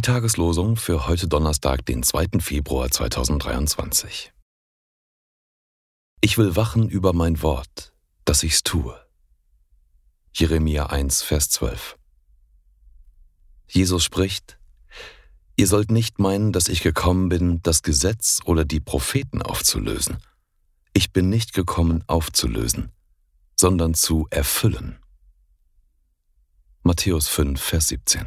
Tageslosung für heute Donnerstag, den 2. Februar 2023. Ich will wachen über mein Wort, dass ich's tue. Jeremia 1, Vers 12. Jesus spricht, Ihr sollt nicht meinen, dass ich gekommen bin, das Gesetz oder die Propheten aufzulösen. Ich bin nicht gekommen aufzulösen, sondern zu erfüllen. Matthäus 5, Vers 17.